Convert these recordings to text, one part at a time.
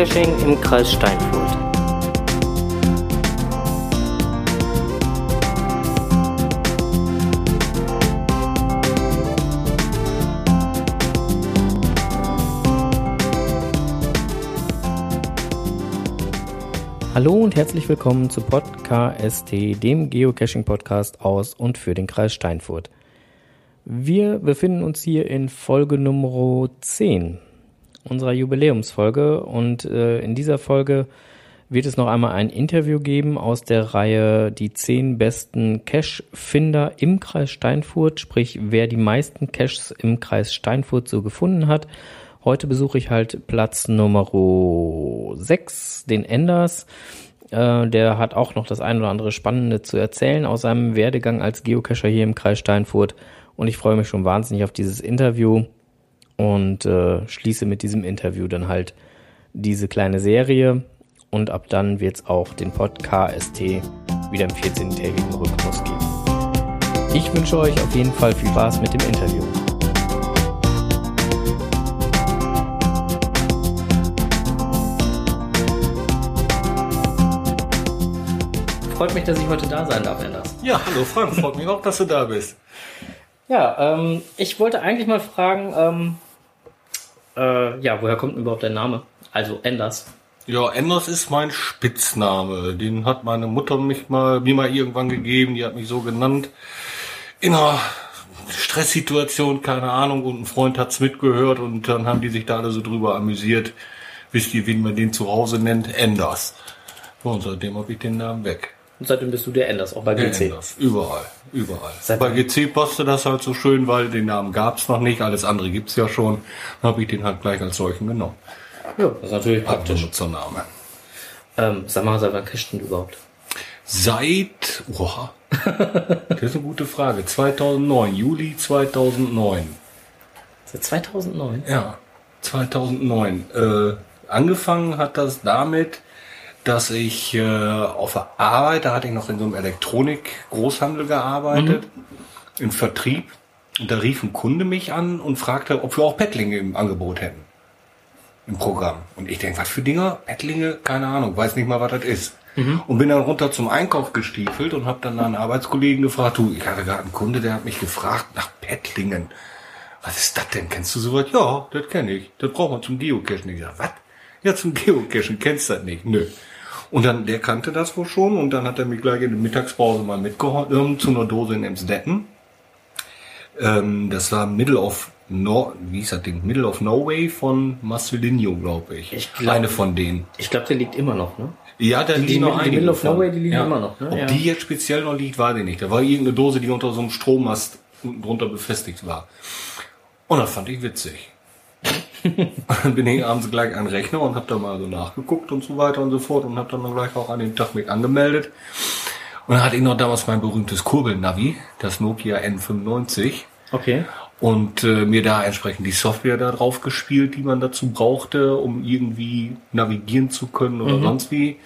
Geocaching im Kreis Steinfurt. Hallo und herzlich willkommen zu Podcast, dem Geocaching-Podcast aus und für den Kreis Steinfurt. Wir befinden uns hier in Folge Nummer 10 unserer Jubiläumsfolge und äh, in dieser Folge wird es noch einmal ein Interview geben aus der Reihe die 10 besten Cache-Finder im Kreis Steinfurt, sprich wer die meisten Caches im Kreis Steinfurt so gefunden hat. Heute besuche ich halt Platz Nummer 6, den Enders. Äh, der hat auch noch das ein oder andere Spannende zu erzählen aus seinem Werdegang als Geocacher hier im Kreis Steinfurt. Und ich freue mich schon wahnsinnig auf dieses Interview und äh, schließe mit diesem Interview dann halt diese kleine Serie. Und ab dann wird es auch den Podcast wieder im 14-tägigen Rhythmus geben. Ich wünsche euch auf jeden Fall viel Spaß mit dem Interview. Freut mich, dass ich heute da sein darf, Anders. Ja, hallo Frank, freut mich auch, dass du da bist. Ja, ähm, ich wollte eigentlich mal fragen, ähm, äh, ja, woher kommt denn überhaupt dein Name? Also Enders. Ja, Enders ist mein Spitzname. Den hat meine Mutter mich mal, mir mal irgendwann gegeben. Die hat mich so genannt. In einer Stresssituation, keine Ahnung, und ein Freund hat's mitgehört und dann haben die sich da alle so drüber amüsiert. Wisst ihr, wie man den zu Hause nennt? Enders. Und seitdem habe ich den Namen weg. Und seitdem bist du der Enders, auch bei GC. Der Enders. Überall, überall. Seitdem- Bei GC passte das halt so schön, weil den Namen gab's noch nicht, alles andere gibt's ja schon. Habe ich den halt gleich als solchen genommen. Ja, das ist natürlich praktisch. Benutzername. Ähm, sag mal, seit wann cachst du überhaupt? Seit, oha, das ist eine gute Frage. 2009, Juli 2009. Seit 2009? Ja, 2009. Äh, angefangen hat das damit, dass ich äh, auf der Arbeit, da hatte ich noch in so einem Elektronik-Großhandel gearbeitet, im Vertrieb. Und da rief ein Kunde mich an und fragte, ob wir auch Bettlinge im Angebot hätten. Im Programm. Und ich denke, was für Dinger? Bettlinge? Keine Ahnung, weiß nicht mal, was das ist. Und bin dann runter zum Einkauf gestiefelt und habe dann einen Arbeitskollegen gefragt, du, ich hatte gerade einen Kunde, der hat mich gefragt nach Bettlingen. Was ist das denn? Kennst du sowas? Ja, das kenne ich. Das braucht man zum Geocachen. Ich sag, was? Ja, zum Geocachen kennst du das nicht. Nö. Und dann, der kannte das wohl schon und dann hat er mich gleich in der Mittagspause mal mitgeholfen zu einer Dose in Emsdetten. Ähm, das war Middle of no, wie hieß das Ding? Middle of Norway von Marcelinho, glaube ich. Ich glaub- Eine von denen. Ich glaube, der liegt immer noch, ne? Ja, da Die- liegen die- noch die einige Middle of von. Nowhere, die liegen immer noch, ne? Ob Ja. die jetzt speziell noch liegt, weiß ich nicht. Da war irgendeine Dose, die unter so einem Strommast drunter befestigt war. Und das fand ich witzig. Und dann bin ich abends gleich an den Rechner und habe da mal so nachgeguckt und so weiter und so fort und habe dann, gleich auch an dem Tag mich angemeldet. Und dann hatte ich noch damals mein berühmtes Kurbelnavi, das Nokia N95 Okay. und äh, mir da entsprechend die Software da drauf gespielt, die man dazu brauchte, um irgendwie navigieren zu können oder sonst wie.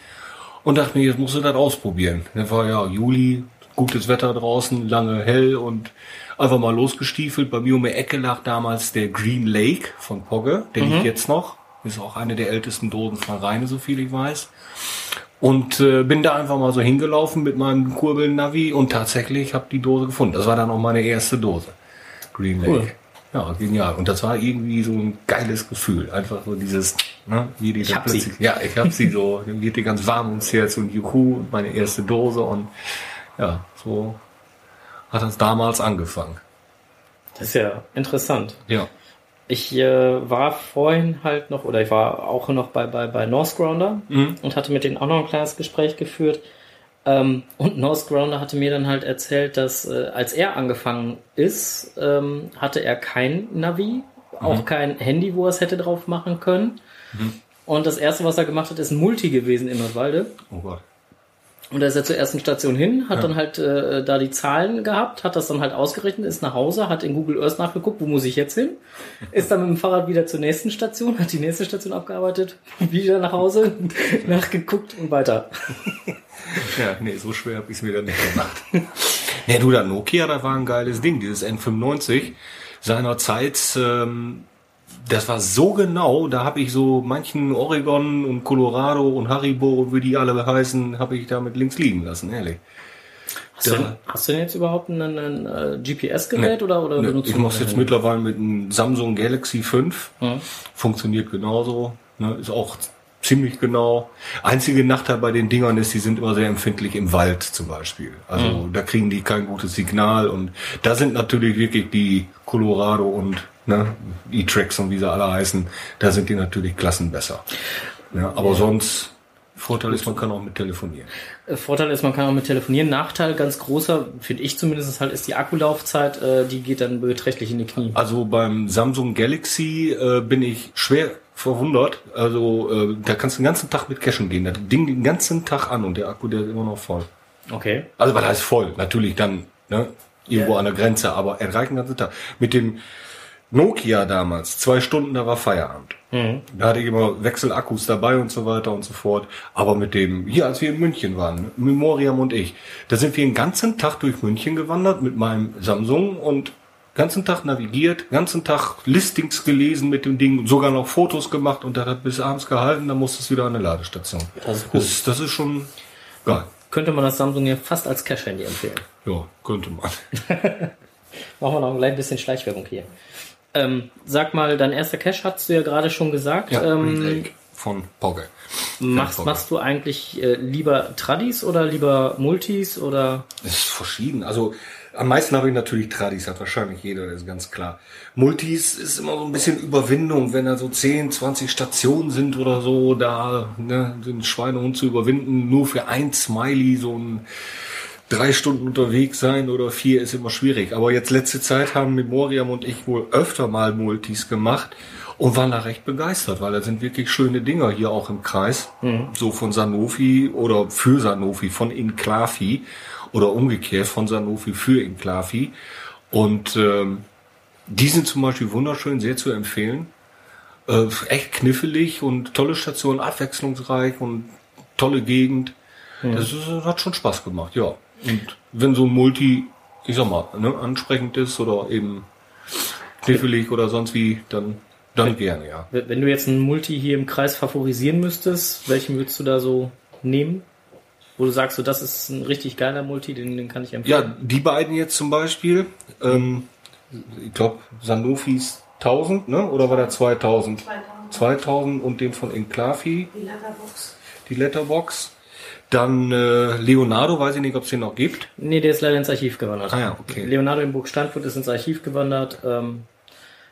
Und dachte mir, jetzt musst du das ausprobieren. Dann war ja Juli, gutes Wetter draußen, lange hell und einfach mal losgestiefelt. Bei mir um die Ecke lag damals der Green Lake von Pogge, der liegt jetzt noch. Ist auch eine der ältesten Dosen von Rheine, so viel ich weiß. Und äh, bin da einfach mal so hingelaufen mit meinem Kurbelnavi und tatsächlich habe die Dose gefunden. Das war dann auch meine erste Dose. Green Lake. Cool. Ja, genial. Und das war irgendwie so ein geiles Gefühl. Einfach so dieses, ne, wie die Ich hab sie. plötzlich- Ja, ich hab sie so. Dann wird die ganz warm ums Herz und Juhu, und meine erste Dose und ja, so hat das damals angefangen. Das ist ja interessant. Ja. Ich äh, war vorhin halt noch, oder ich war auch noch bei, bei, bei Northgrounder Mhm. und hatte mit denen auch noch ein kleines Gespräch geführt. Ähm, und Northgrounder hatte mir dann halt erzählt, dass äh, als er angefangen ist, ähm, hatte er kein Navi, auch kein Handy, wo er es hätte drauf machen können. Und das erste, was er gemacht hat, ist ein Multi gewesen in Nordwalde. Oh Gott. Und da ist er zur ersten Station hin, hat dann halt äh, da die Zahlen gehabt, hat das dann halt ausgerechnet, ist nach Hause, hat in Google Earth nachgeguckt, wo muss ich jetzt hin? Ist dann mit dem Fahrrad wieder zur nächsten Station, hat die nächste Station abgearbeitet, wieder nach Hause, nachgeguckt und weiter. Ja, nee, so schwer habe ich es mir dann nicht gemacht. nee, du, der Nokia, das war ein geiles Ding, dieses N95. Seinerzeit ähm, das war so genau, da habe ich so manchen Oregon und Colorado und Haribo, wie die alle heißen, habe ich damit links liegen lassen, ehrlich. Hast, du, denn, hast du denn jetzt überhaupt ein, ein, ein GPS-Gerät Nee, oder, oder ne, benutzt ich du mache jetzt mittlerweile mit einem Samsung Galaxy 5. Ja. Funktioniert genauso. Ne, ist auch ziemlich genau. Einzige Nachteil bei den Dingern ist, die sind immer sehr empfindlich im Wald zum Beispiel. Also Mhm. da kriegen die kein gutes Signal und da sind natürlich wirklich die Colorado und ne, E-Tracks und wie sie alle heißen, da sind die natürlich klassen besser. Ja, aber sonst, Vorteil ist, man kann auch mit telefonieren. Äh, Vorteil ist, man kann auch mit telefonieren. Nachteil, ganz großer, finde ich zumindest halt, ist die Akkulaufzeit, äh, die geht dann beträchtlich in die Knie. Also beim Samsung Galaxy äh, bin ich schwer verwundert. Also äh, da kannst du den ganzen Tag mit cashen gehen. Das Ding den ganzen Tag an und der Akku, der ist immer noch voll. Okay. Also weil er ist voll, natürlich dann ne, irgendwo an der Grenze, aber er reicht den ganzen Tag. Mit dem Nokia damals, zwei Stunden, da war Feierabend. Da hatte ich immer Wechselakkus dabei und so weiter und so fort. Aber mit dem, hier als wir in München waren, Memoriam und ich, da sind wir den ganzen Tag durch München gewandert mit meinem Samsung und ganzen Tag navigiert, ganzen Tag Listings gelesen mit dem Ding, sogar noch Fotos gemacht und das hat bis abends gehalten, dann musste es wieder an eine Ladestation. Das ist. Das, das ist schon geil. Könnte man das Samsung ja fast als Cash-Handy empfehlen. Ja, könnte man. Machen wir noch ein klein bisschen Schleichwerbung hier. Ähm, sag mal, dein erster Cash hast du ja gerade schon gesagt. Ja, ähm, von Pogge. machst, machst du eigentlich äh, lieber Tradis oder lieber Multis oder? Es ist verschieden. Also am meisten habe ich natürlich Tradis, hat wahrscheinlich jeder, das ist ganz klar. Multis ist immer so ein bisschen Überwindung, wenn da so 10, 20 Stationen sind oder so, da ne, den Schweinehund zu überwinden, nur für ein Smiley so ein drei Stunden unterwegs sein oder vier ist immer schwierig. Aber jetzt letzte Zeit haben Memoriam und ich wohl öfter mal Multis gemacht und waren da recht begeistert, weil da sind wirklich schöne Dinger hier auch im Kreis. So von Sanofi oder für Sanofi, von Inclavi oder umgekehrt von Sanofi für Inclavi. Und ähm, die sind zum Beispiel wunderschön, sehr zu empfehlen. Äh, echt knifflig und tolle Station, abwechslungsreich und tolle Gegend. Das, ist, das hat schon Spaß gemacht, ja. Und wenn so ein Multi, ich sag mal, ne, ansprechend ist oder eben knifflig oder sonst wie, dann, dann gerne, ja. Wenn wenn du jetzt einen Multi hier im Kreis favorisieren müsstest, welchen würdest du da so nehmen? Wo du sagst, so, das ist ein richtig geiler Multi, den, den kann ich empfehlen. Ja, die beiden jetzt zum Beispiel, ähm, ich glaube, Sanofis 1000, ne? oder war der 2000? 2000 und den von Enclavi, Die Letterbox. die Letterbox. Dann äh, Leonardo, weiß ich nicht, ob es den noch gibt. Nee, der ist leider ins Archiv gewandert. Ah ja, okay. Leonardo in Burg Steinfurt ist ins Archiv gewandert. Ähm,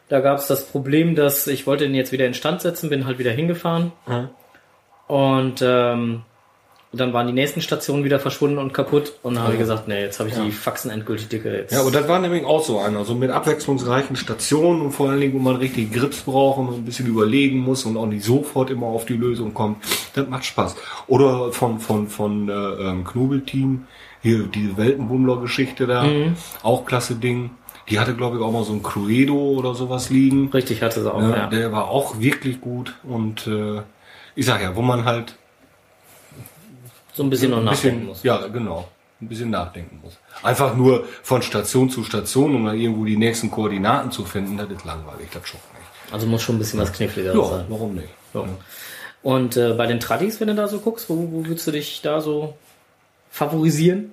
da gab es das Problem, dass ich wollte ihn jetzt wieder instand setzen, bin halt wieder hingefahren. Und ähm, dann waren die nächsten Stationen wieder verschwunden und kaputt. Und dann habe ich gesagt, nee, jetzt habe ich die Faxen endgültig dicke. Jetzt. Ja, aber das war nämlich auch so einer, so mit abwechslungsreichen Stationen und vor allen Dingen, wo man richtig Grips braucht und ein bisschen überlegen muss und auch nicht sofort immer auf die Lösung kommt. Das macht Spaß. Oder von, von, von äh, ähm, Knobelteam, hier diese Weltenbummler-Geschichte da, auch klasse Ding. Die hatte, glaube ich, auch mal so ein Cluedo oder sowas liegen. Richtig hatte sie auch, Ne, ja. Der war auch wirklich gut und äh, ich sag ja, wo man halt So ein bisschen noch ein nachdenken bisschen, muss. ja, genau, ein bisschen nachdenken muss. Einfach nur von Station zu Station, um dann irgendwo die nächsten Koordinaten zu finden, das ist langweilig, das schon nicht. Also muss schon ein bisschen was kniffliger Ja, sein. warum nicht? Ja. Und äh, bei den Tradis, wenn du da so guckst, wo, wo würdest du dich da so favorisieren?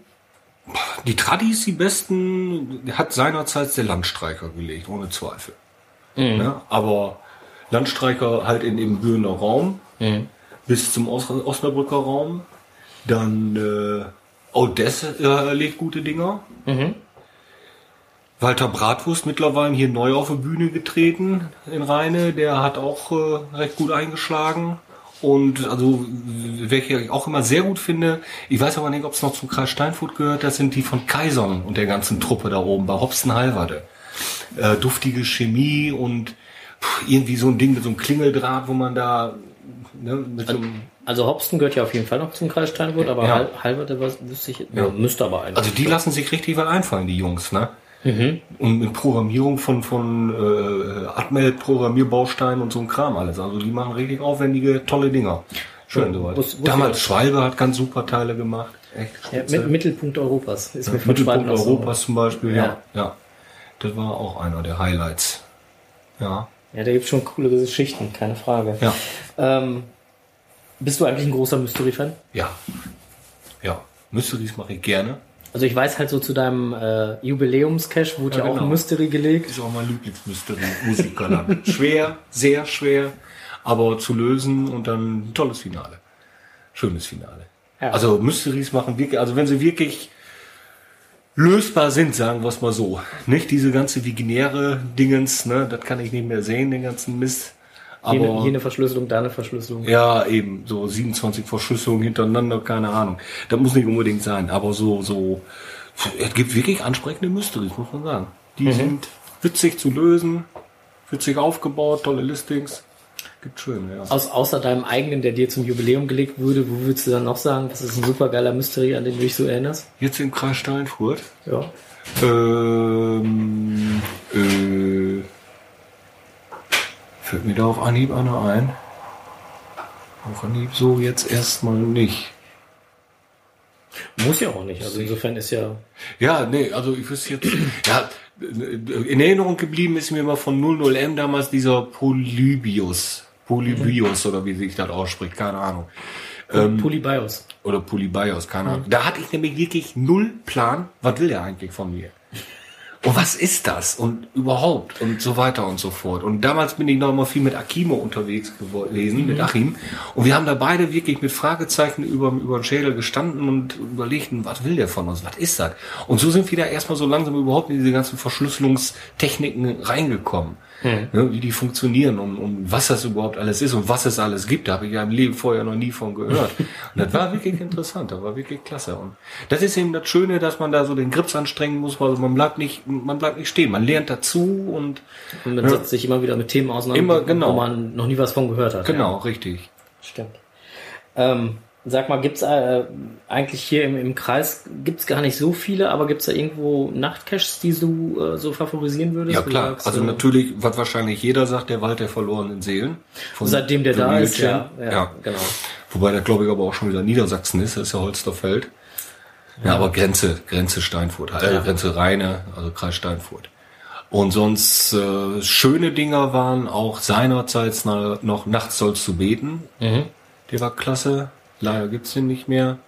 Die Tradis, die besten, hat seinerzeit der Landstreicher gelegt, ohne Zweifel. Ja, aber Landstreicher halt in dem Bühner Raum bis zum Os Osnabrücker Raum. Dann äh, Odessa äh, legt gute Dinger. Walter Bratwurst mittlerweile hier neu auf die Bühne getreten in Rheine. Der hat auch äh, recht gut eingeschlagen. Und also, welche ich auch immer sehr gut finde, ich weiß aber nicht, ob es noch zum Kreis Steinfurt gehört, das sind die von Kaisern und der ganzen Truppe da oben bei Hobsten Halverde. Äh, duftige Chemie und pff, irgendwie so ein Ding mit so einem Klingeldraht, wo man da ne, mit so einem Also Hobsten gehört ja auf jeden Fall noch zum Kreis Steinfurt, aber Ja. Hal Halberte wüsste ich, ja. müsste aber eigentlich. Also die lassen sich richtig was einfallen, die Jungs, ne? Und mit Programmierung von, von äh, Atmel-Programmierbausteinen und so ein Kram alles. Also die machen richtig aufwendige, tolle Dinger. Schön soweit. Damals Schwalbe hat ganz super Teile gemacht. Echt ja, mit, Mittelpunkt Europas ist mir von Mittelpunkt Schwalben noch so- Europas zum Beispiel, Ja. ja. ja. Das war auch einer der Highlights. Ja. Ja, da gibt schon coole Geschichten, keine Frage. Ja. Ähm, bist du eigentlich ein großer Mystery-Fan? Ja. Ja. Mysteries mache ich gerne. Also ich weiß halt so zu deinem äh, Jubiläums-Cash wurde ja, Ja, auch ein genau. Mystery gelegt. Ist auch mein Lieblingsmystery-Musiker dann. schwer, sehr schwer, aber zu lösen und dann ein tolles Finale. Schönes Finale. Ja. Also Mysteries machen wirklich, also wenn sie wirklich lösbar sind, sagen wir es mal so. Nicht diese ganze viginäre Dingens, ne, das kann ich nicht mehr sehen, den ganzen Mist. Aber Hier, hier eine Verschlüsselung, da eine Verschlüsselung. ja, eben, so 27 Verschlüsselungen hintereinander, keine Ahnung. Das muss nicht unbedingt sein, aber so, so, es gibt wirklich ansprechende Mysteries, muss man sagen. Die sind witzig zu lösen, witzig aufgebaut, tolle Listings. Gibt schön, ja. Aus, außer deinem eigenen, der dir zum Jubiläum gelegt wurde, wo würdest du dann noch sagen, das ist ein supergeiler Mystery, an den du dich so erinnerst? Jetzt im Kreis Steinfurt. Ja. Ähm, äh, fällt mir da auf Anhieb einer ein? Auf Anhieb so jetzt erstmal nicht. Muss ja auch nicht. Also insofern ist ja. Ja, nee, also ich wüsste jetzt, ja, in Erinnerung geblieben ist mir immer von 00M damals dieser Polybius. Polybius oder wie sich das ausspricht, keine Ahnung. Ähm, Polybios. oder Polybios, keine Ahnung. Da hatte ich nämlich wirklich null Plan, was will der eigentlich von mir? Und was ist das? Und überhaupt und so weiter und so fort. Und damals bin ich noch mal viel mit Akimo unterwegs gewesen, mit Achim. Und wir haben da beide wirklich mit Fragezeichen über, über den Schädel gestanden und überlegten, was will der von uns? Was ist das? Und so sind wir da erstmal so langsam überhaupt in diese ganzen Verschlüsselungstechniken reingekommen. Ne, wie die funktionieren und, und was das überhaupt alles ist und was es alles gibt. Da habe ich ja im Leben vorher noch nie von gehört. Und das war wirklich interessant, das war wirklich klasse. Und das ist eben das Schöne, dass man da so den Grips anstrengen muss, weil man bleibt nicht, man bleibt nicht stehen. Man lernt dazu und Und man setzt sich immer wieder mit Themen auseinander, Immer, genau. wo man noch nie was von gehört hat. genau, richtig. Ja, stimmt. Ähm, sag mal, gibt's äh, eigentlich hier im, im Kreis, gibt's gar nicht so viele, aber gibt's da irgendwo Nachtcaches, die du äh, so favorisieren würdest? Ja klar, sagst, also äh, natürlich, was wahrscheinlich jeder sagt, der Wald der verlorenen Seelen. Von Seitdem der da ist, ja, ja, ja. genau. Wobei der glaube ich aber auch schon wieder Niedersachsen ist, das ist ja Holsterfeld. Ja, aber Grenze, Grenze Steinfurt, äh, Ja. Grenze Rheine, also Kreis Steinfurt. Und sonst äh, schöne Dinger waren auch seinerzeit noch Nachts sollst du beten. Mhm. Der war klasse. Leider gibt's den nicht mehr.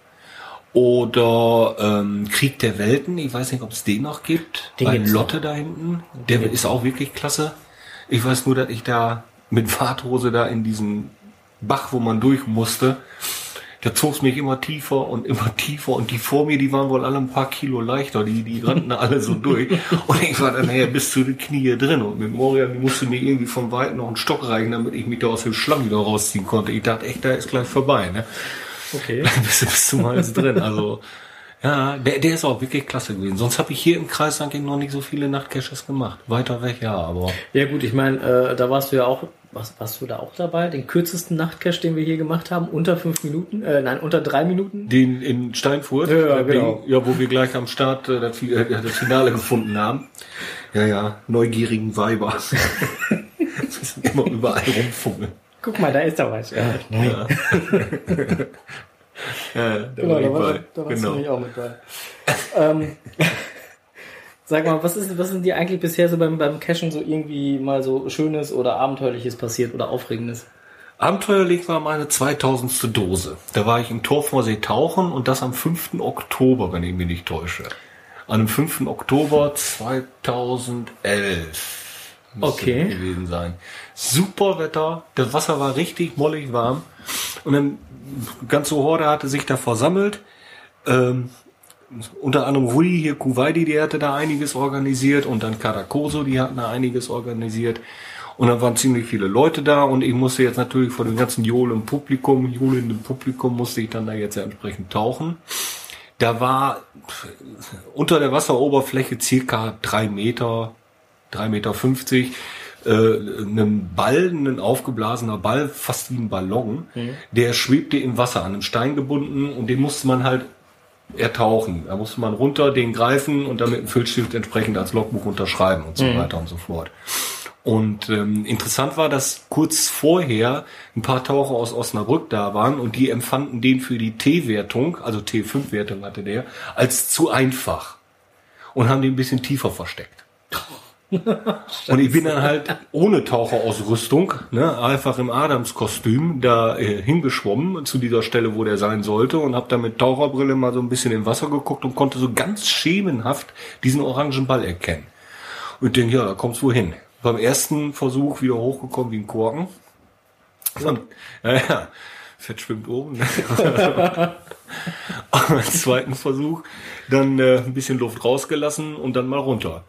Oder ähm, Krieg der Welten. Ich weiß nicht, ob es den noch gibt. Den Bei Lotte da hinten. Der ist auch wirklich klasse. Ich weiß nur, dass ich da mit Warthose da in diesen Bach, wo man durch musste, da zog's mich immer tiefer und immer tiefer und die vor mir, die waren wohl alle ein paar Kilo leichter, die, die rannten alle so durch und ich war dann nachher bis zu den Knie drin und mit Moria, die musste mir irgendwie von weit noch einen Stock reichen, damit ich mich da aus dem Schlamm wieder rausziehen konnte. Ich dachte echt, da ist gleich vorbei, ne? Okay. bist du bis zum Hals drin, also ja, der, der ist auch wirklich klasse gewesen. Sonst habe ich hier im Kreis eigentlich noch nicht so viele Nachtcaches gemacht. Weiter weg, ja, aber Ja gut, ich meine, äh, da warst du ja auch, was, warst du da auch dabei? Den kürzesten Nachtcache, den wir hier gemacht haben, unter fünf Minuten, äh, nein, unter drei Minuten. Den in Steinfurt, Ja, äh, genau. den, ja, wo wir gleich am Start äh, das, äh, das Finale gefunden haben. Ja, ja, neugierigen Weiber. Immer überall rumfummeln. Guck mal, da ist da was. Ja, Ja. ja, da Genau, war ich da, war, bei. da warst genau. du nämlich auch mit bei. ähm, sag mal, was ist, was ist dir eigentlich bisher so beim, beim Cashen so irgendwie mal so Schönes oder Abenteuerliches passiert oder Aufregendes? Abenteuerlich war meine 2000. Dose. Da war ich im Torfmorsee tauchen und das am 5. Oktober, wenn ich mich nicht täusche. An dem 5. Oktober 2011. Okay. gewesen sein. Super Wetter, das Wasser war richtig mollig warm und dann ganze Horde hatte sich da versammelt. Ähm, unter anderem Rui hier Kuwaiti, die hatte da einiges organisiert und dann Karakoso, die hatten da einiges organisiert. Und dann waren ziemlich viele Leute da und ich musste jetzt natürlich vor dem ganzen johlen Publikum, johlenden Publikum musste ich dann da jetzt entsprechend tauchen. Da war unter der Wasseroberfläche circa drei Meter, drei Meter fünfzig, äh, ein Ball, ein aufgeblasener Ball, fast wie ein Ballon, der schwebte im Wasser an einem Stein gebunden und den musste man halt ertauchen. Da musste man runter, den greifen und dann mit dem Füllstift entsprechend als Logbuch unterschreiben und so weiter und so fort. Und ähm, interessant war, dass kurz vorher ein paar Taucher aus Osnabrück da waren und die empfanden den für die T-Wertung, also T5-Wertung hatte der, als zu einfach und haben den ein bisschen tiefer versteckt. und ich bin dann halt ohne Taucherausrüstung, ne, einfach im Adamskostüm da äh, hingeschwommen zu dieser Stelle, wo der sein sollte und habe dann mit Taucherbrille mal so ein bisschen im Wasser geguckt und konnte so ganz schemenhaft diesen orangen Ball erkennen. Und ich denke, ja, da kommt's wohin. Beim ersten Versuch wieder hochgekommen wie ein Korken. Und, ja, ja, Fett schwimmt oben. Ne? beim zweiten Versuch dann äh, ein bisschen Luft rausgelassen und dann mal runter.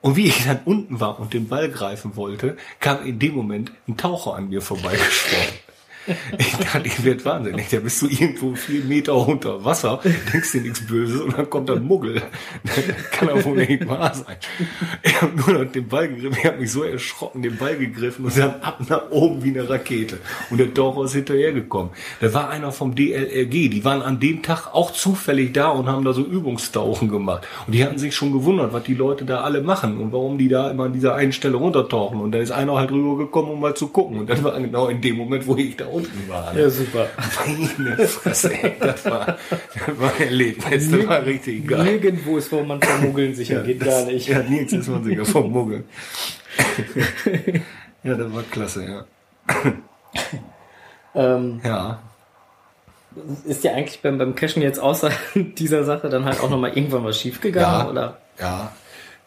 Und wie ich dann unten war und den Ball greifen wollte, kam in dem Moment ein Taucher an mir vorbeigeschwommen. Ich dachte, ich werde wahnsinnig. Da bist du irgendwo vier Meter unter Wasser, denkst dir nichts Böses und dann kommt ein Muggel. Das kann doch wohl nicht wahr sein. Ich habe nur noch den Ball gegriffen. Ich habe mich so erschrocken, den Ball gegriffen und dann ab nach oben wie eine Rakete. Und der ist hinterhergekommen. Da war einer vom DLRG. Die waren an dem Tag auch zufällig da und haben da so Übungstauchen gemacht. Und die hatten sich schon gewundert, was die Leute da alle machen und warum die da immer an dieser einen Stelle runtertauchen. Und da ist einer halt rübergekommen, um mal zu gucken. Und das war genau in dem Moment, wo ich da unten war. Ja, super. Meine Fresse, ey, das war, das war ein Erlebnis, das war richtig geil. Nirgendwo ist, wo man vor Muggeln sicher geht, gar nicht. Ja, nirgends ist man sicher vom Muggeln. ja, das war klasse, ja. Ähm, Ja, ist dir eigentlich beim, beim Cashen jetzt außer dieser Sache dann halt auch nochmal irgendwann was schiefgegangen? Ja. Oder? ja.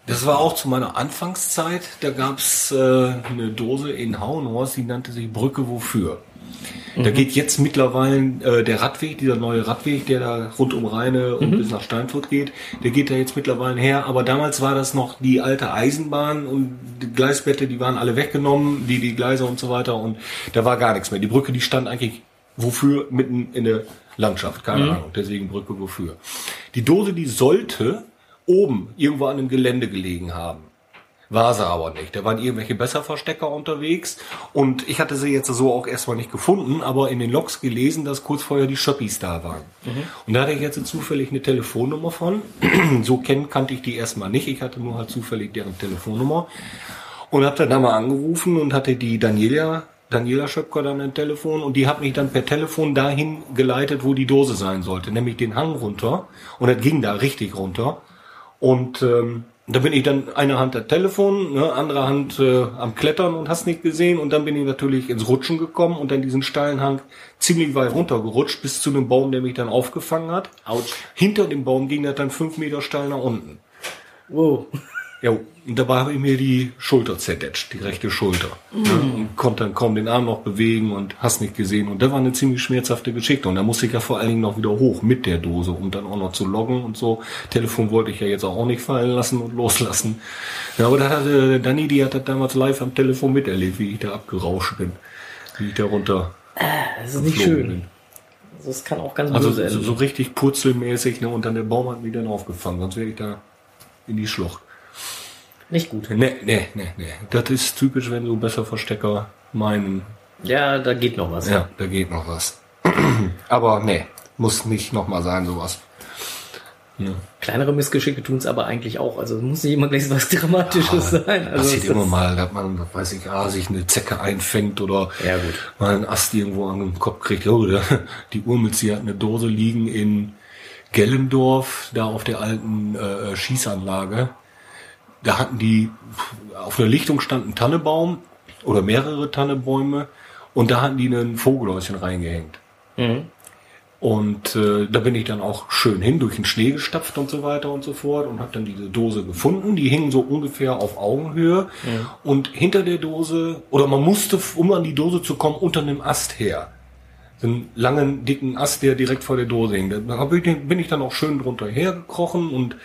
Das war auch zu meiner Anfangszeit. Da gab's äh, eine Dose in Hauenhorst, die nannte sich Brücke wofür. Da geht jetzt mittlerweile äh, der Radweg, dieser neue Radweg, der da rund um Rheine und bis nach Steinfurt geht, der geht da jetzt mittlerweile her. Aber damals war das noch die alte Eisenbahn und die Gleisbette, die waren alle weggenommen, die, die Gleise und so weiter und da war gar nichts mehr. Die Brücke, die stand eigentlich wofür mitten in der Landschaft, keine Ahnung, deswegen Brücke wofür. Die Dose, die sollte oben irgendwo an einem Gelände gelegen haben. War sie aber nicht. Da waren irgendwelche Besserverstecker unterwegs und ich hatte sie jetzt so auch erstmal nicht gefunden, aber in den Logs gelesen, dass kurz vorher die Schöppis da waren. Und da hatte ich jetzt zufällig eine Telefonnummer von. so kennen kannte ich die erstmal nicht. Ich hatte nur halt zufällig deren Telefonnummer und habe dann da mal angerufen und hatte die Daniela Daniela Schöpker dann ein Telefon und die hat mich dann per Telefon dahin geleitet, wo die Dose sein sollte, nämlich den Hang runter und das ging da richtig runter und ähm, da bin ich dann eine Hand der Telefon, ne, andere Hand äh, am Klettern und hast nicht gesehen und dann bin ich natürlich ins Rutschen gekommen und dann diesen steilen Hang ziemlich weit runtergerutscht bis zu einem Baum, der mich dann aufgefangen hat. Autsch. Hinter dem Baum ging das dann fünf Meter steil nach unten. Wow. Ja, und dabei habe ich mir die Schulter zerdetscht, die rechte Schulter. Ja, und konnte dann kaum den Arm noch bewegen und hast nicht gesehen. Und das war eine ziemlich schmerzhafte Geschichte. Und da musste ich ja vor allen Dingen noch wieder hoch mit der Dose, um dann auch noch zu loggen und so. Telefon wollte ich ja jetzt auch nicht fallen lassen und loslassen. Ja, aber da hatte Dani, die hat das damals live am Telefon miterlebt, wie ich da abgerauscht bin. Wie ich da runter Das ist nicht schön. bin. Also Das kann auch ganz Also böse so, enden. so richtig purzelmäßig, ne? Und dann der Baum hat mich dann aufgefangen, sonst wäre ich da in die Schlucht. Nicht gut. Nee, nee, nee, nee. Das ist typisch, wenn so besser Verstecker meinen. Ja, da geht noch was. Ja, da geht noch was. Aber nee, muss nicht nochmal sein, sowas. Ja. Kleinere Missgeschicke tun es aber eigentlich auch. Also muss nicht immer gleich was Dramatisches sein. Also Passiert immer mal, dass man, weiß ich, ah, sich eine Zecke einfängt oder Ja, gut. mal einen Ast irgendwo an den Kopf kriegt. Oh, der, die Urmütze hat eine Dose liegen in Gellendorf, da auf der alten äh, Schießanlage. Da hatten die, auf der Lichtung stand ein Tannebaum oder mehrere Tannebäume und da hatten die ein Vogelhäuschen reingehängt. Mhm. Und äh, da bin ich dann auch schön hin, durch den Schnee gestapft und so weiter und so fort und habe dann diese Dose gefunden. Die hingen so ungefähr auf Augenhöhe. Und hinter der Dose, oder man musste, um an die Dose zu kommen, unter einem Ast her. So einen langen, dicken Ast, der direkt vor der Dose hing. Da bin ich dann auch schön drunter hergekrochen und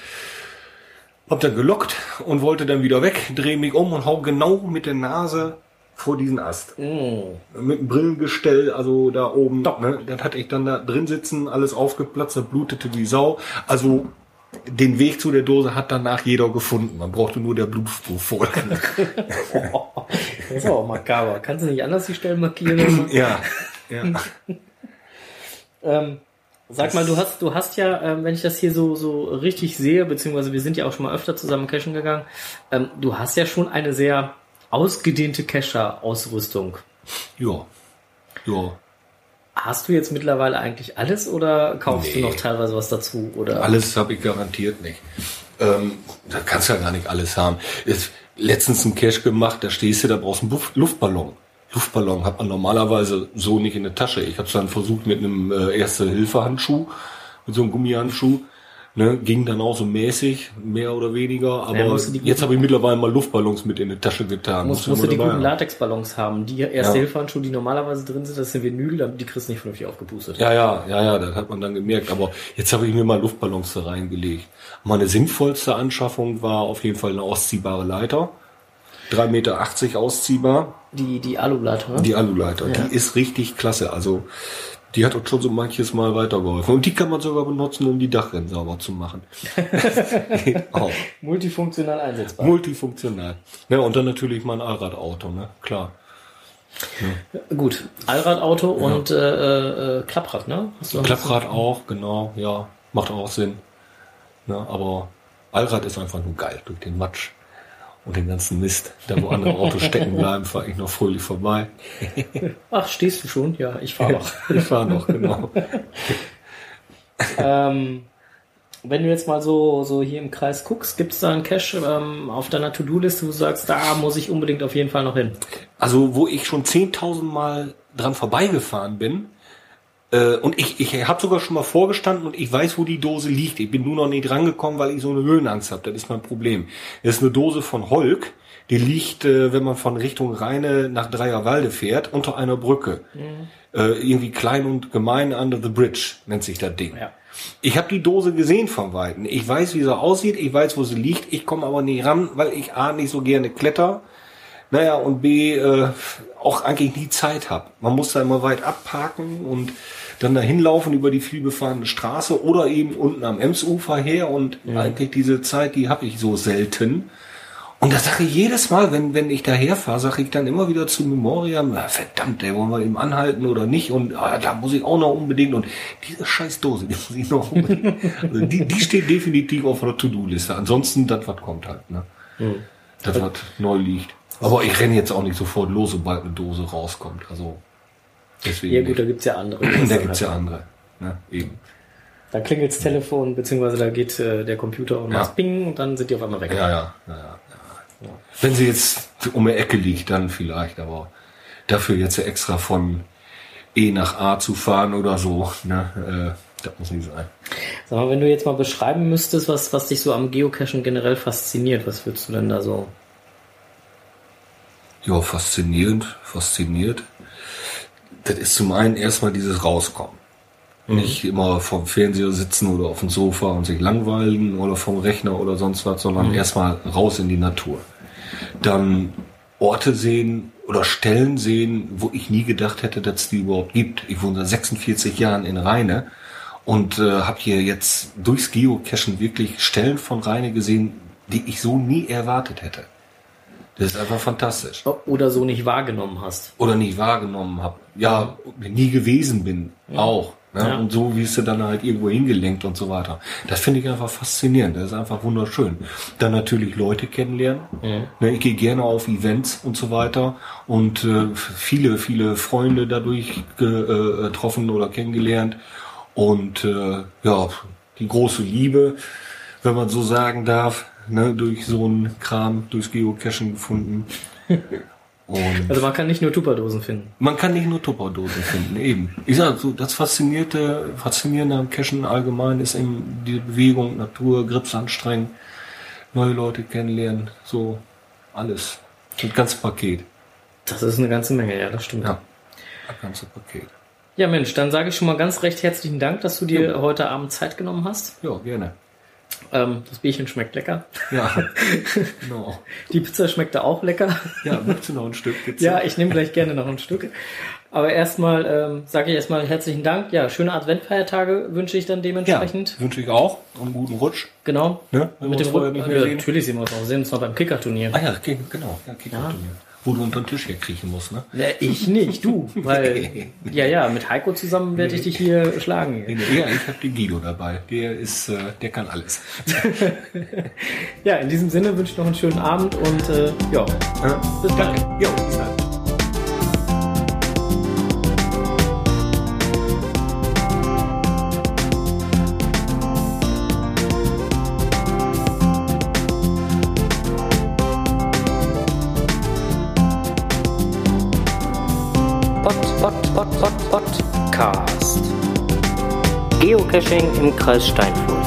hab dann gelockt und wollte dann wieder weg, drehe mich um und hau genau mit der Nase vor diesen Ast Mhm. mit dem Brillengestell, also da oben, ne, das hatte ich dann da drin sitzen, alles aufgeplatzt, das blutete wie Sau. Also den Weg zu der Dose hat danach jeder gefunden. Man brauchte nur der Blutspur folgen. Das ist auch makaber. Kannst du nicht anders die Stellen markieren? ja, ja. ähm, sag mal, du hast, du hast ja, ähm, wenn ich das hier so, so richtig sehe, beziehungsweise wir sind ja auch schon mal öfter zusammen cashen gegangen, ähm, du hast ja schon eine sehr ausgedehnte Cacher-Ausrüstung. Ja. Ja. Hast du jetzt mittlerweile eigentlich alles oder kaufst Nee. du noch teilweise was dazu? Oder? Alles habe ich garantiert nicht. Ähm, da kannst du ja gar nicht alles haben. Es, letztens einen Cache gemacht, da stehst du, da brauchst du einen Luftballon. Luftballon hat man normalerweise so nicht in der Tasche. Ich habe es dann versucht mit einem äh, Erste-Hilfe-Handschuh, mit so einem Gummihandschuh. Ne, ging dann auch so mäßig, mehr oder weniger. Aber Ja, jetzt habe ich mittlerweile mal Luftballons mit in die Tasche getan. Musst, Musst du die guten haben. Latexballons haben. Die erste Hilfe-Handschuhe, die normalerweise drin sind, das sind Vinyl, die kriegst du nicht vernünftig aufgepustet. Ja, ja, ja, ja, das hat man dann gemerkt. Aber jetzt habe ich mir mal Luftballons da reingelegt. Meine sinnvollste Anschaffung war auf jeden Fall eine ausziehbare Leiter. 3,80 Meter ausziehbar. Die, die Aluleiter, ne? Die Aluleiter, Ja. die ist richtig klasse. Also die hat uns schon so manches Mal weitergeholfen. Und die kann man sogar benutzen, um die Dachrennen sauber zu machen. Geht auch. Multifunktional einsetzbar. Multifunktional. Ja, und dann natürlich mein Allradauto, ne? Klar. Gut, Allradauto und äh, äh, Klapprad, ne? Klapprad auch, genau, ja. Macht auch Sinn. Ne? Aber Allrad ist einfach nur geil durch den Matsch und den ganzen Mist. Da wo andere Autos stecken bleiben, fahre ich noch fröhlich vorbei. Ach, stehst du schon? Ja, ich fahre noch. Ich fahre noch, genau. ähm, wenn du jetzt mal so, so hier im Kreis guckst, gibt es da einen Cache ähm, auf deiner To-Do-Liste, wo du sagst, da muss ich unbedingt auf jeden Fall noch hin? Also, wo ich schon 10.000 Mal dran vorbeigefahren bin, äh, und ich, ich habe sogar schon mal vorgestanden und ich weiß, wo die Dose liegt. Ich bin nur noch nicht rangekommen, weil ich so eine Höhenangst habe. Das ist mein Problem. Das ist eine Dose von Holk. Die liegt, äh, wenn man von Richtung Rheine nach Dreierwalde fährt, unter einer Brücke. Äh, irgendwie klein und gemein under the bridge nennt sich das Ding. Ja. Ich habe die Dose gesehen von Weitem. Ich weiß, wie sie aussieht. Ich weiß, wo sie liegt. Ich komme aber nicht ran, weil ich A, nicht so gerne kletter. Naja, und B, äh, auch eigentlich nie Zeit hab. Man muss da immer weit abparken und dann dahin laufen über die vielbefahrene Straße oder eben unten am Emsufer her und eigentlich diese Zeit, die habe ich so selten. Und das sage ich jedes Mal, wenn, wenn ich daher fahre, sage ich dann immer wieder zu Memoriam, na, verdammt, ey, wollen wir eben anhalten oder nicht? Und ah, da muss ich auch noch unbedingt. Und diese scheiß Dose, die muss ich noch unbedingt. Also die, die steht definitiv auf der To-Do-Liste. Ansonsten, das was kommt halt. Ne? Das was neu liegt. Aber ich renne jetzt auch nicht sofort los, sobald eine Dose rauskommt. Also deswegen. Ja gut, nicht. da gibt's ja andere. da gibt's ja andere. Ne? Eben. Da klingelt's Telefon, beziehungsweise da geht äh, der Computer und Ja. macht Ping und dann sind die auf einmal weg. Ja, ja, ja, ja, ja. Wenn sie jetzt um die Ecke liegt, dann vielleicht, aber dafür jetzt extra von E nach A zu fahren oder so, ne, äh, das muss nicht sein. Sag mal, wenn du jetzt mal beschreiben müsstest, was, was dich so am Geocachen generell fasziniert, was würdest du denn da so? Ja, faszinierend, fasziniert. Das ist zum einen erstmal dieses Rauskommen. Nicht immer vom Fernseher sitzen oder auf dem Sofa und sich langweilen oder vom Rechner oder sonst was, sondern erstmal raus in die Natur. Dann Orte sehen oder Stellen sehen, wo ich nie gedacht hätte, dass es die überhaupt gibt. Ich wohne seit 46 Jahren in Rheine und äh, habe hier jetzt durchs Geocachen wirklich Stellen von Rheine gesehen, die ich so nie erwartet hätte. Das ist einfach fantastisch Oder so nicht wahrgenommen hast. oder nicht wahrgenommen habe. Ja, nie gewesen bin, auch. Ne? Ja. Und so wie es du dann halt irgendwo hingelenkt und so weiter. Das finde ich einfach faszinierend. Das ist einfach wunderschön. Dann natürlich Leute kennenlernen. Ne, ich gehe gerne auf Events und so weiter und äh, viele, viele Freunde dadurch äh, getroffen oder kennengelernt. Und äh, ja, die große Liebe, wenn man so sagen darf, ne, durch so einen Kram, durchs Geocachen gefunden. Und Also man kann nicht nur Tupperdosen finden. man kann nicht nur Tupperdosen finden, eben. Ich sag so, das Faszinierte, Faszinierende am Cashen allgemein ist eben die Bewegung, Natur, Grips anstrengen, neue Leute kennenlernen, so alles. Das ganze Paket. Das ist eine ganze Menge, ja, das stimmt. Ja. Das ganze Paket. Ja, Mensch, dann sage ich schon mal ganz recht herzlichen Dank, dass du dir heute Abend Zeit genommen hast. Ja, gerne. Ähm, das Bierchen schmeckt lecker. Ja, genau. Die Pizza schmeckte auch lecker. Ja, möchtest du noch ein Stück? Gibt's Ja, ich nehme gleich gerne noch ein Stück. Aber erstmal ähm, sage ich erstmal herzlichen Dank. Ja, schöne Adventfeiertage wünsche ich dann ja, dementsprechend. wünsche ich auch. Und einen guten Rutsch. Genau. Ne? Mit dem Ja, sehen. natürlich sehen wir uns. Wir sehen uns noch beim Kickerturnier. Ah ja, ge- genau. Ja, Kickerturnier. Wo du unter den Tisch hier kriechen musst, ne? Ja, ich nicht, du. Weil, ja, ja, mit Heiko zusammen werde ich dich hier schlagen. Ja, ich habe den Guido dabei. Der ist, äh, der kann alles. Ja, in diesem Sinne wünsche ich noch einen schönen Abend und äh, ja, bis bald. Jo, bis dann. Podcast. Geocaching im Kreis Steinfurt.